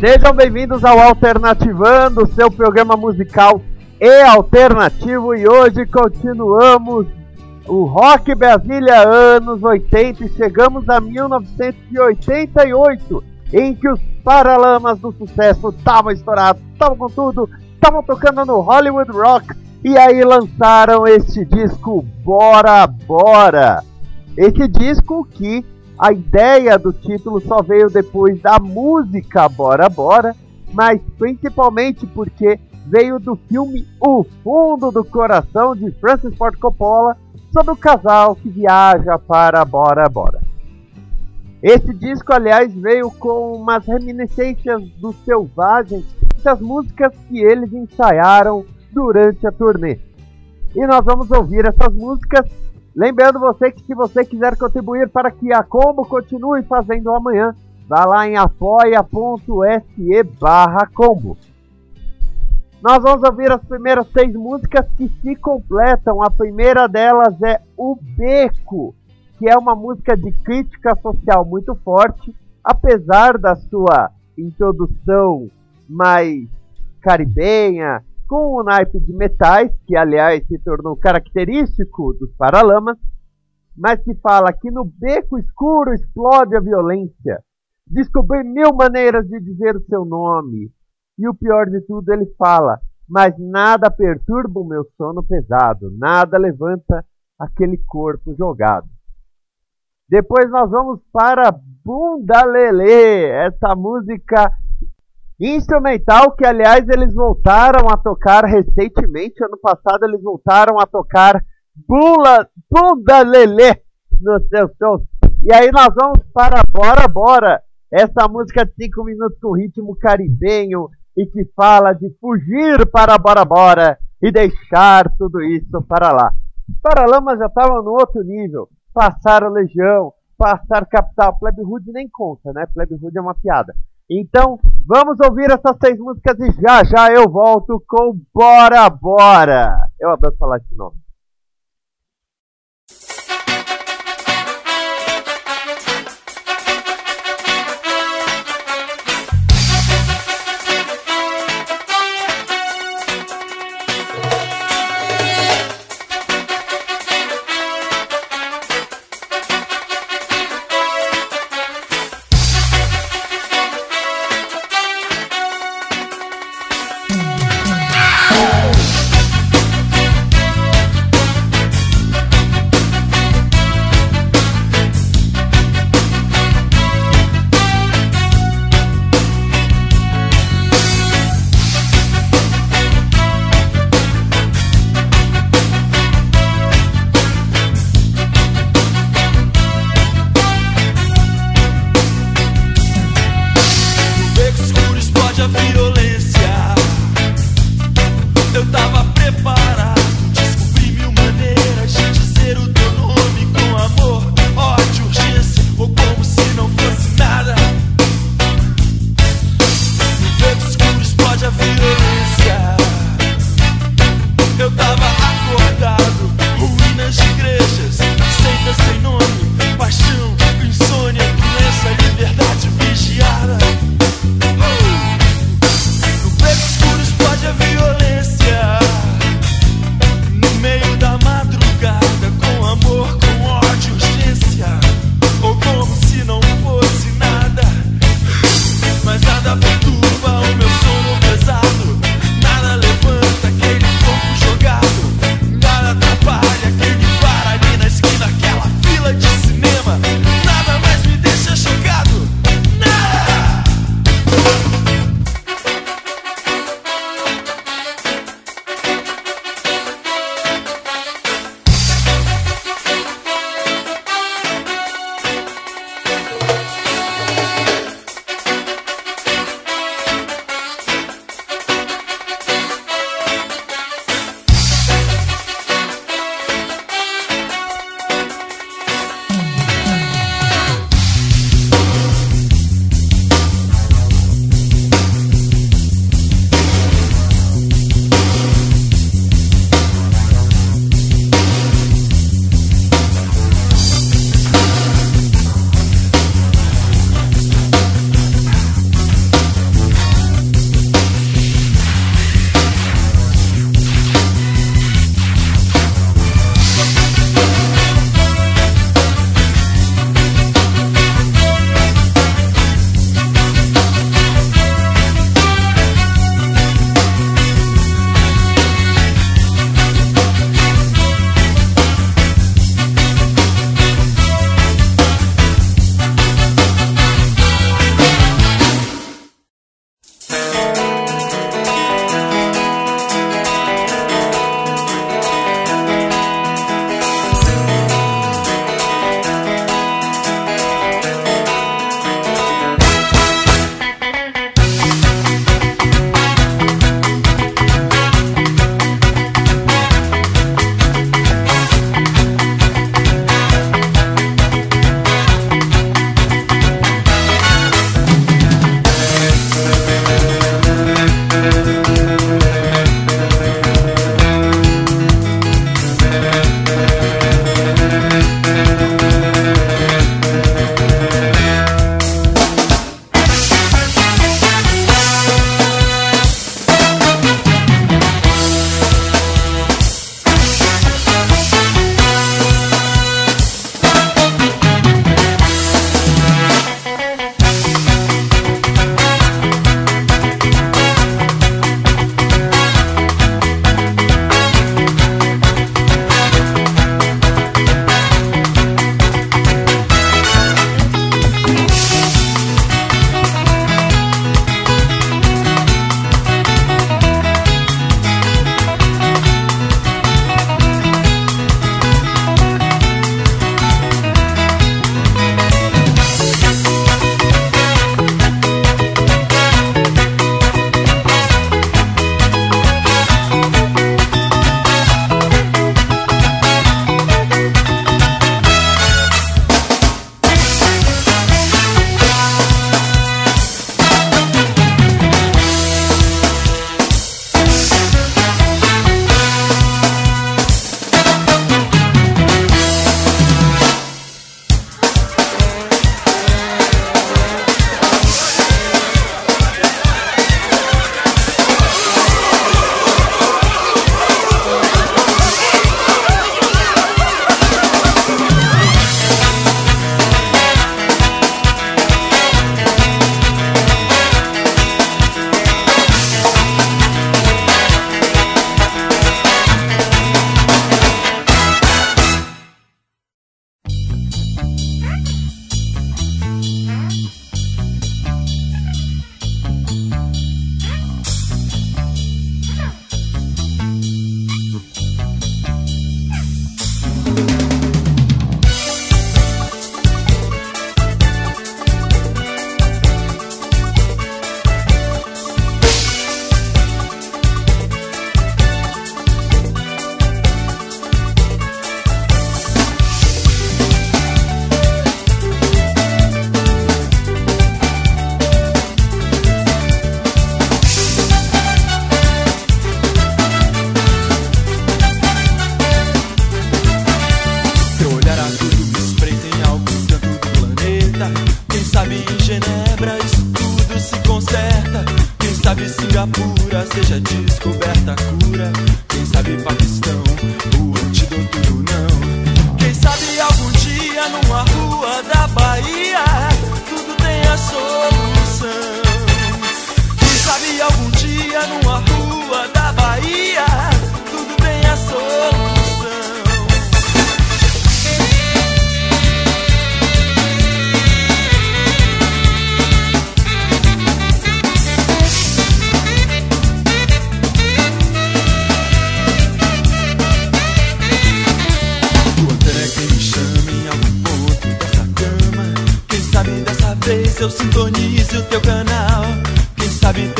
Sejam bem-vindos ao Alternativando, seu programa musical e alternativo. E hoje continuamos o Rock Brasília anos 80 e chegamos a 1988, em que os Paralamas do Sucesso estavam estourados, estavam com tudo, estavam tocando no Hollywood Rock e aí lançaram este disco Bora Bora. Esse disco que a ideia do título só veio depois da música Bora Bora, mas principalmente porque veio do filme O Fundo do Coração de Francis Ford Coppola sobre o casal que viaja para Bora Bora. Esse disco, aliás, veio com umas reminiscências do Selvagem das músicas que eles ensaiaram durante a turnê. E nós vamos ouvir essas músicas Lembrando você que se você quiser contribuir para que a Combo continue fazendo amanhã, vá lá em apoia.se barra combo. Nós vamos ouvir as primeiras seis músicas que se completam. A primeira delas é O Beco, que é uma música de crítica social muito forte, apesar da sua introdução mais caribenha, com o naipe de metais, que aliás se tornou característico dos Paralamas, mas que fala que no beco escuro explode a violência. Descobri mil maneiras de dizer o seu nome. E o pior de tudo, ele fala: Mas nada perturba o meu sono pesado, nada levanta aquele corpo jogado. Depois nós vamos para Bunda Lelê, essa música Instrumental que, aliás, eles voltaram a tocar recentemente. Ano passado eles voltaram a tocar Bula, Bunda Lelê nos seus shows. E aí nós vamos para Bora Bora. Essa música de 5 minutos com ritmo caribenho e que fala de fugir para Bora Bora e deixar tudo isso para lá. Os Paralamas já estavam no outro nível. Passaram Legião, passar Capital. Plebe nem conta, né? Plebe é uma piada. Então, vamos ouvir essas seis músicas e já já eu volto com Bora Bora. Eu adoro falar esse nome.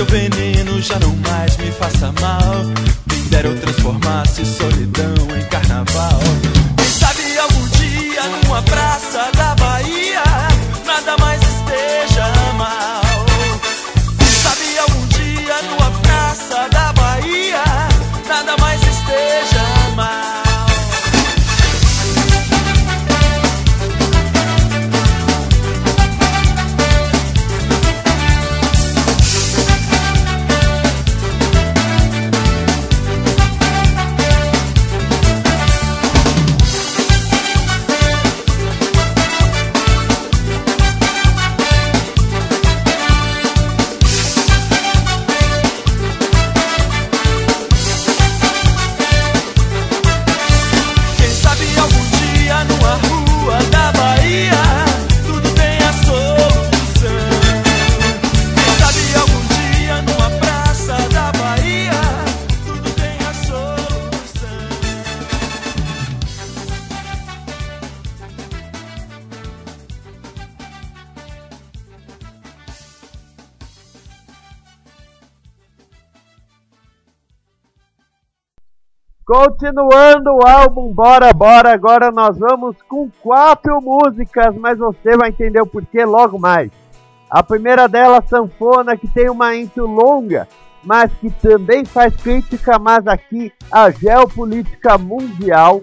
Teu veneno já não mais me faça mal. Continuando o álbum Bora Bora, agora nós vamos com quatro músicas, mas você vai entender o porquê logo mais. A primeira delas, Sanfona, que tem uma intro longa, mas que também faz crítica, mas aqui, à geopolítica mundial.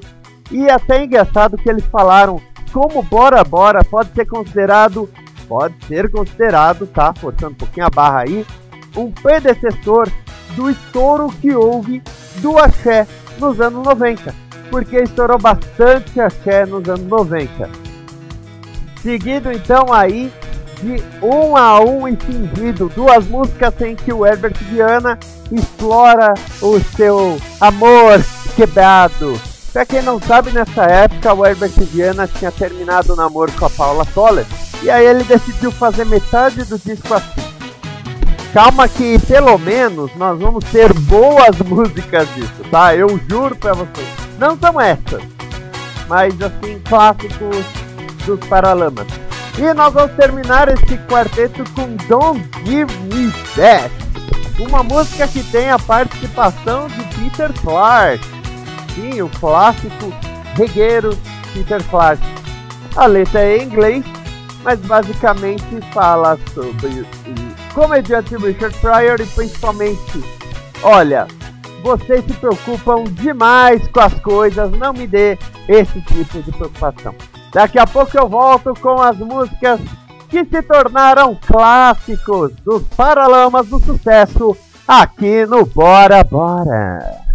E é até engraçado que eles falaram como Bora Bora pode ser considerado, pode ser considerado, tá? Forçando um pouquinho a barra aí, um predecessor do estouro que houve do axé nos anos 90, porque estourou bastante axé nos anos 90. Seguido então aí de um a um e fingido, duas músicas em que o Herbert Viana explora o seu amor quebrado. Pra quem não sabe, nessa época o Herbert Viana tinha terminado o namoro com a Paula Toller e aí ele decidiu fazer metade do disco assim. Calma que pelo menos nós vamos ter boas músicas disso, tá? Eu juro pra vocês. Não são essas, mas assim, clássicos dos Paralamas. E nós vamos terminar esse quarteto com Don't Give Me That, uma música que tem a participação de Peter Clark. Sim, o clássico regueiro Peter Clark. A letra é em inglês, mas basicamente fala sobre comediante Richard Pryor e principalmente, olha, vocês se preocupam demais com as coisas, não me dê esse tipo de preocupação. Daqui a pouco eu volto com as músicas que se tornaram clássicos dos Paralamas do Sucesso aqui no Bora Bora.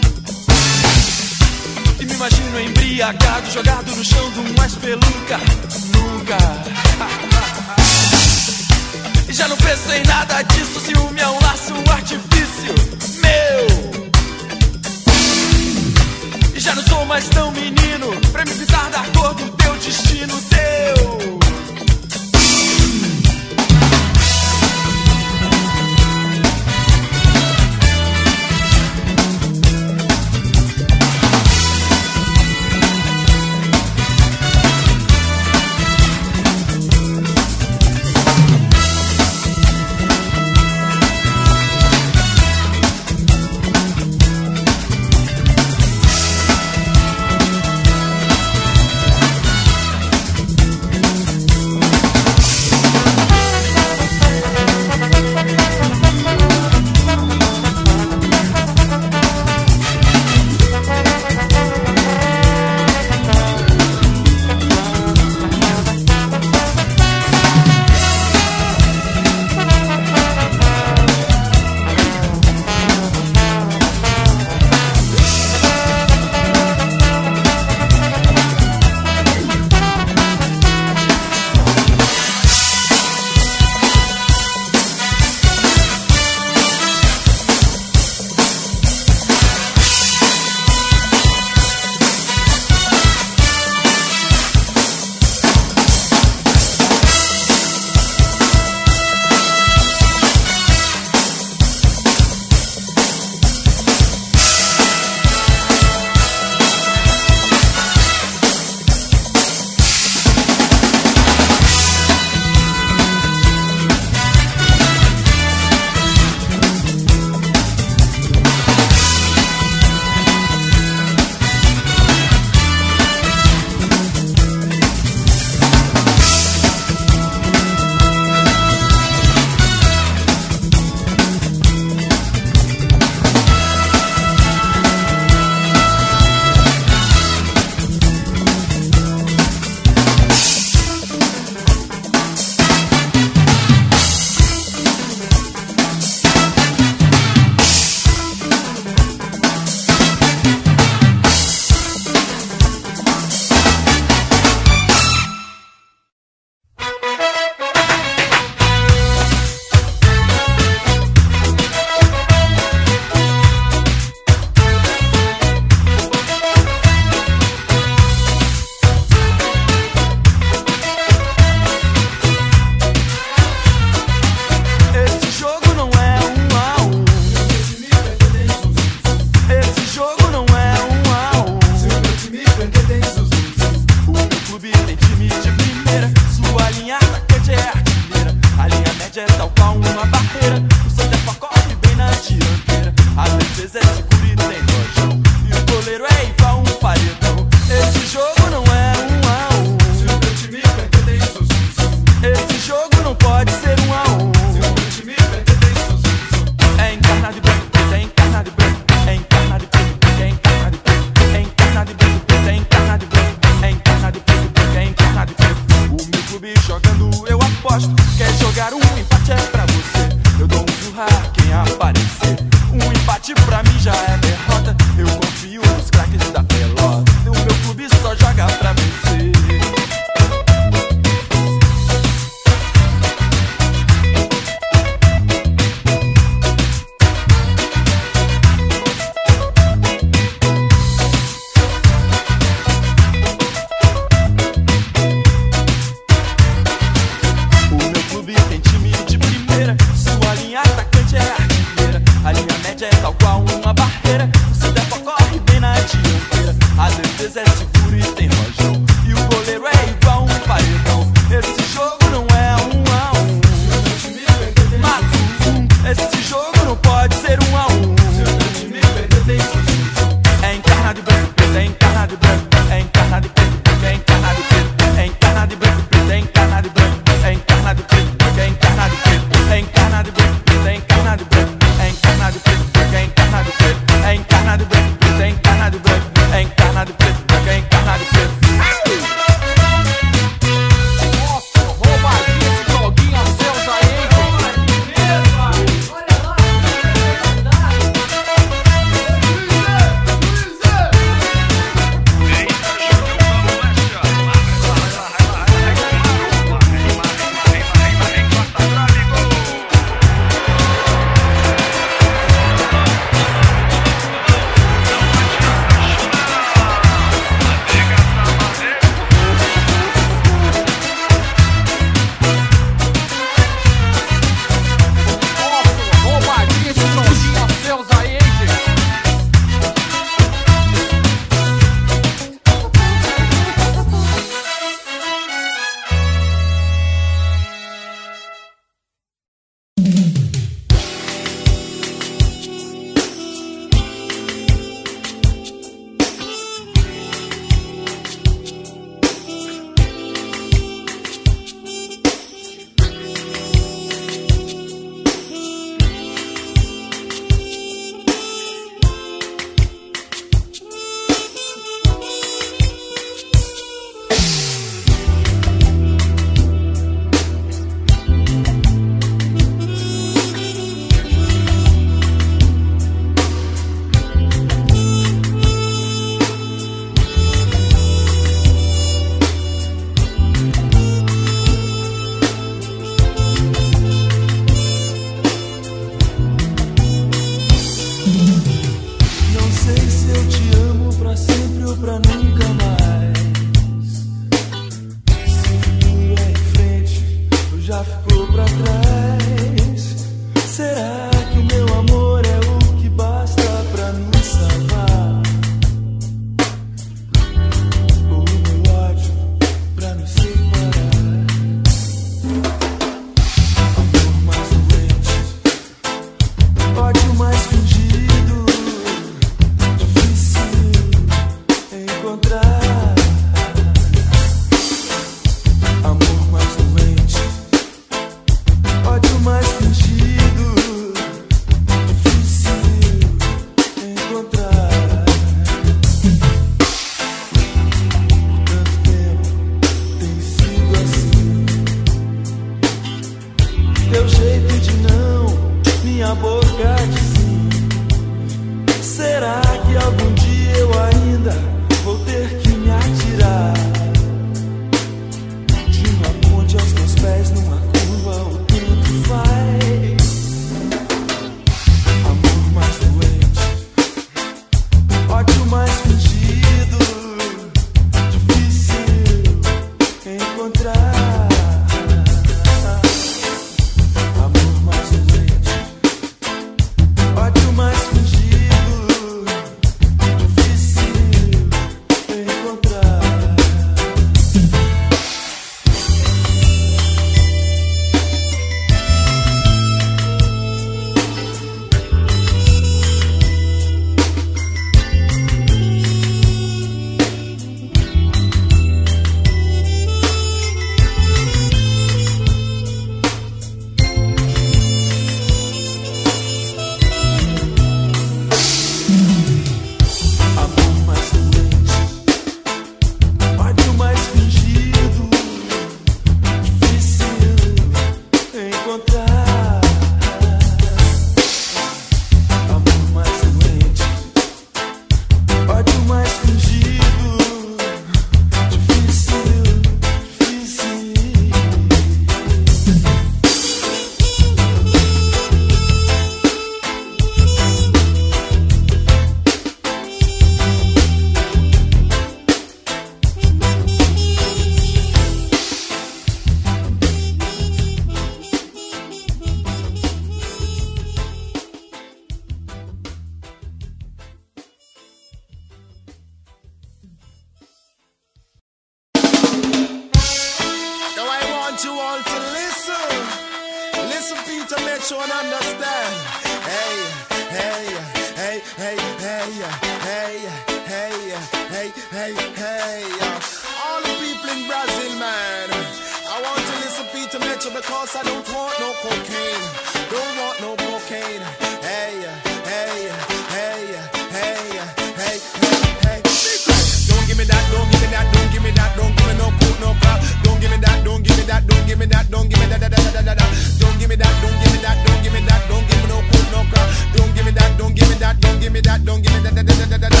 da da. Don't give me that, don't give me that, don't give me that, don't give me no cold, no crap. Don't give me that, don't give me that, don't give me that, don't give me that, da da da da da.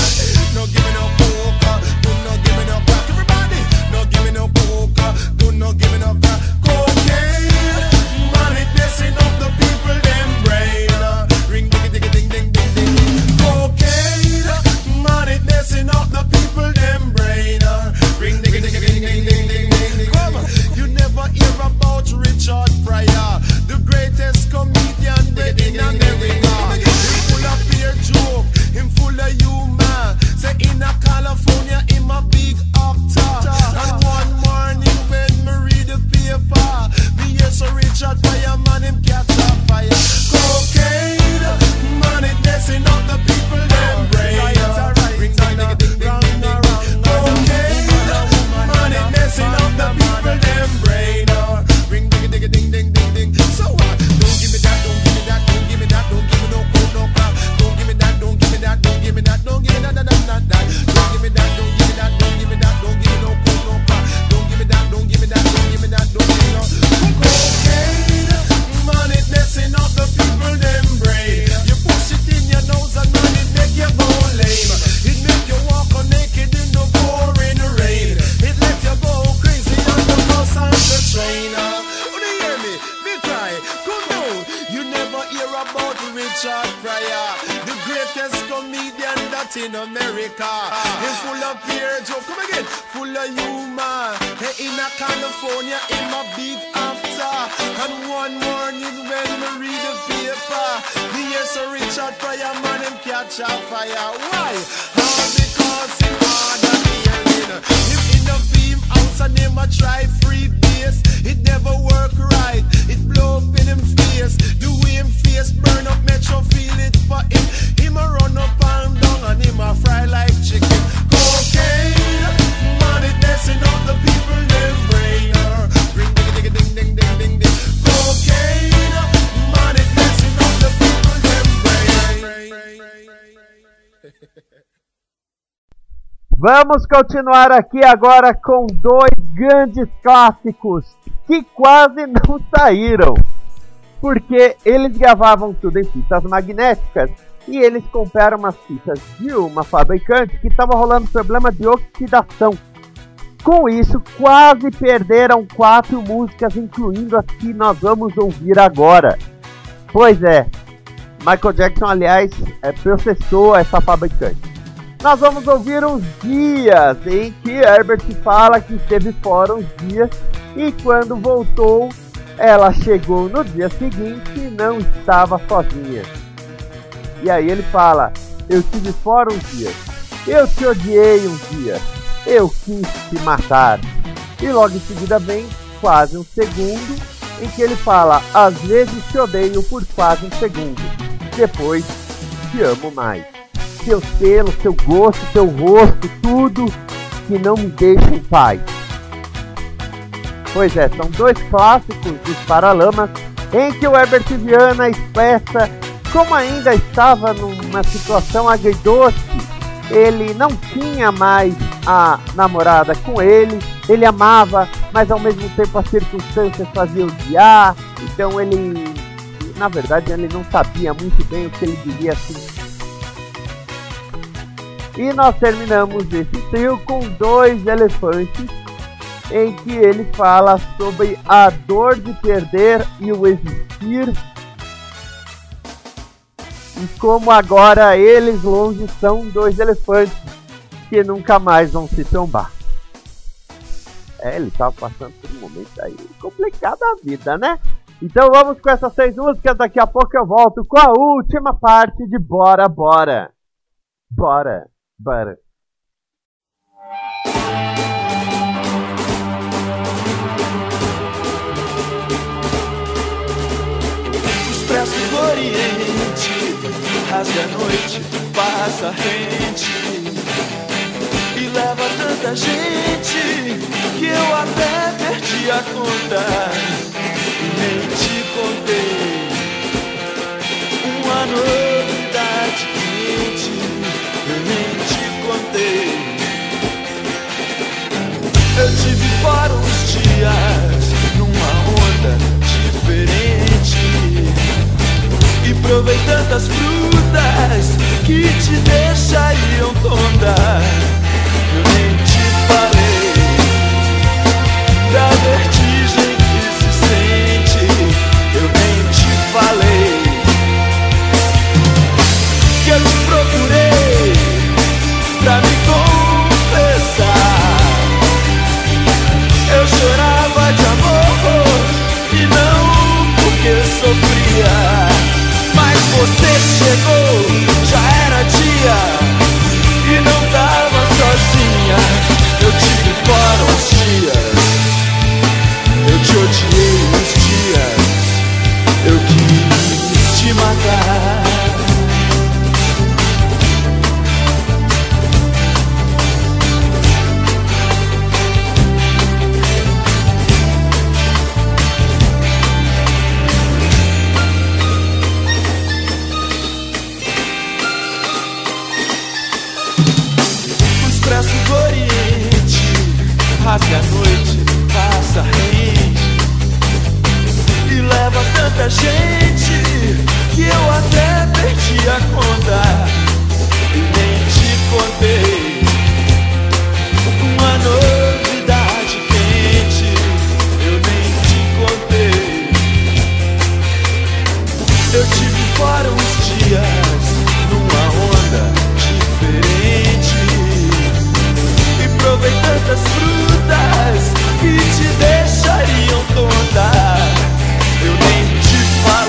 No give me no coca, do not no give me no crap. Everybody, no give me no coca, do not no give me no crap. Latin America. It's full of pure joke. Come again, full of humor. Hey, in a California, in my big after, And one morning when we read the paper, the yes Sir Richard Pryor man him catch a fire. Why? All because he had a hearing. Him in the beam house and him a try free base. It never work right. It blow up in him face. The way him face burn up, make metro feel it for him. Him a run up and down and him a fry like chicken. Cocaine, money messing up the people them brain. Ring ding ding ding ding ding ding ding. Cocaine. Vamos continuar aqui agora com dois grandes clássicos que quase não saíram. Porque eles gravavam tudo em fitas magnéticas e eles compraram umas fitas de uma fabricante que estava rolando problema de oxidação. Com isso, quase perderam quatro músicas, incluindo as que nós vamos ouvir agora. Pois é, Michael Jackson, aliás, é processou essa fabricante. Nós vamos ouvir uns dias em que Herbert fala que esteve fora uns dias e quando voltou, ela chegou no dia seguinte e não estava sozinha. E aí ele fala: Eu estive fora uns dias, eu te odiei um dia, eu quis te matar. E logo em seguida vem quase um segundo em que ele fala: Às vezes te odeio por quase um segundo, depois te amo mais. Seu selo, seu gosto, seu rosto, tudo que não me deixa em paz. Pois é, são dois clássicos dos Paralamas em que o Herbert Viana expressa como ainda estava numa situação agridoce, ele não tinha mais a namorada com ele, ele amava, mas ao mesmo tempo as circunstâncias faziam odiar, então ele, na verdade, ele não sabia muito bem o que ele diria assim. E nós terminamos esse trio com dois elefantes em que ele fala sobre a dor de perder e o existir. E como agora eles longe são dois elefantes que nunca mais vão se trombar. É, ele estava passando por um momento aí complicado da vida, né? Então vamos com essas seis músicas, daqui a pouco eu volto com a última parte de Bora Bora. Bora, bora. Expresso do Oriente rasga a noite, passa rente. E leva tanta gente que eu até perdi a conta. E nem te contei. Uma novidade provei tantas frutas que te deixariam tonta. Eu nem te falei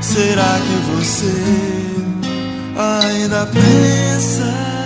Será que você ainda pensa?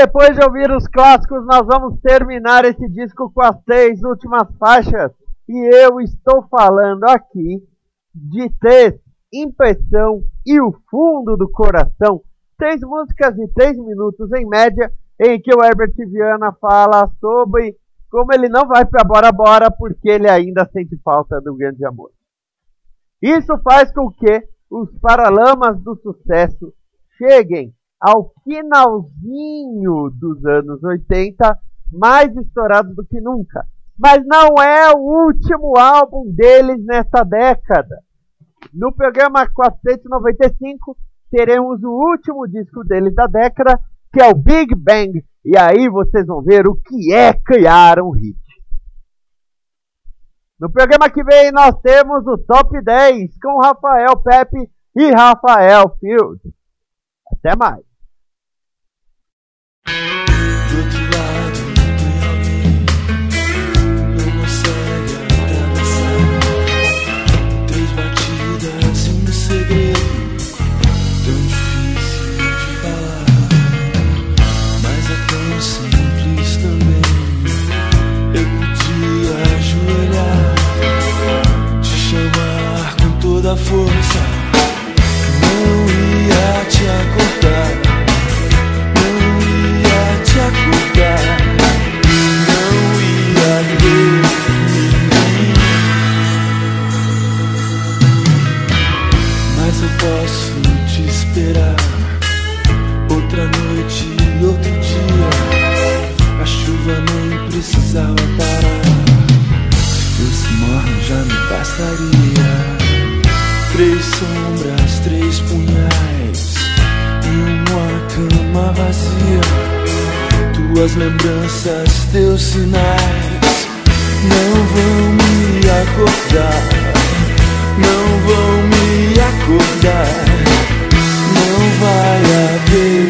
Depois de ouvir os clássicos, nós vamos terminar esse disco com as seis últimas faixas. E eu estou falando aqui de três impressão e o fundo do coração. Três músicas de três minutos em média, em que o Herbert Viana fala sobre como ele não vai para Bora Bora porque ele ainda sente falta do grande amor. Isso faz com que os Paralamas do Sucesso cheguem ao finalzinho dos anos 80, mais estourados do que nunca. Mas não é o último álbum deles nessa década. No programa 495 teremos o último disco deles da década, que é o Big Bang. E aí vocês vão ver o que é criar um hit. No programa que vem nós temos o Top 10 com Rafael Pepe e Rafael Field. Até mais. Do outro Tuas lembranças, teus sinais não vão me acordar, não vão me acordar. Não vai haver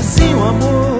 assim o amor.